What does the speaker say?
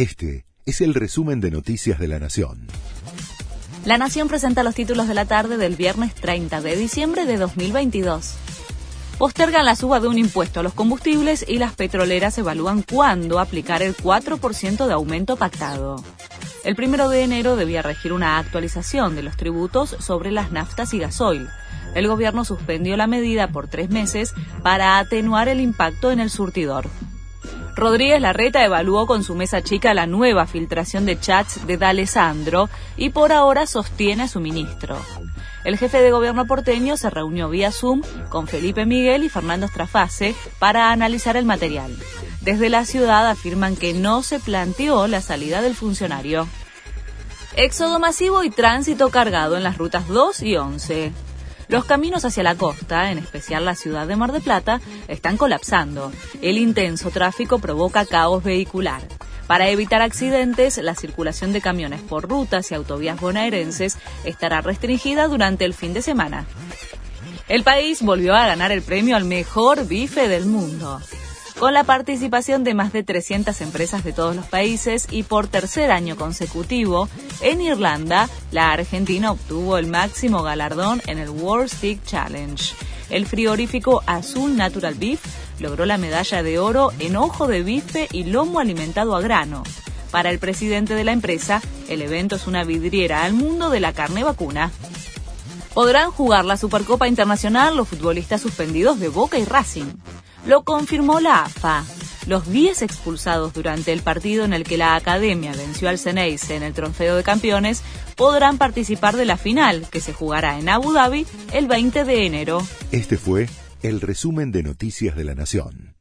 Este es el resumen de Noticias de la Nación. La Nación presenta los títulos de la tarde del viernes 30 de diciembre de 2022. Postergan la suba de un impuesto a los combustibles y las petroleras evalúan cuándo aplicar el 4% de aumento pactado. El primero de enero debía regir una actualización de los tributos sobre las naftas y gasoil. El gobierno suspendió la medida por tres meses para atenuar el impacto en el surtidor. Rodríguez Larreta evaluó con su mesa chica la nueva filtración de chats de D'Alessandro y por ahora sostiene a su ministro. El jefe de gobierno porteño se reunió vía Zoom con Felipe Miguel y Fernando Strafase para analizar el material. Desde la ciudad afirman que no se planteó la salida del funcionario. Éxodo masivo y tránsito cargado en las rutas 2 y 11. Los caminos hacia la costa, en especial la ciudad de Mar de Plata, están colapsando. El intenso tráfico provoca caos vehicular. Para evitar accidentes, la circulación de camiones por rutas y autovías bonaerenses estará restringida durante el fin de semana. El país volvió a ganar el premio al mejor bife del mundo con la participación de más de 300 empresas de todos los países y por tercer año consecutivo, en Irlanda, la Argentina obtuvo el máximo galardón en el World Stick Challenge. El frigorífico Azul Natural Beef logró la medalla de oro en ojo de bife y lomo alimentado a grano. Para el presidente de la empresa, el evento es una vidriera al mundo de la carne vacuna. Podrán jugar la Supercopa Internacional los futbolistas suspendidos de Boca y Racing. Lo confirmó la AFA. Los 10 expulsados durante el partido en el que la Academia venció al Ceneice en el Trofeo de Campeones podrán participar de la final, que se jugará en Abu Dhabi el 20 de enero. Este fue el resumen de Noticias de la Nación.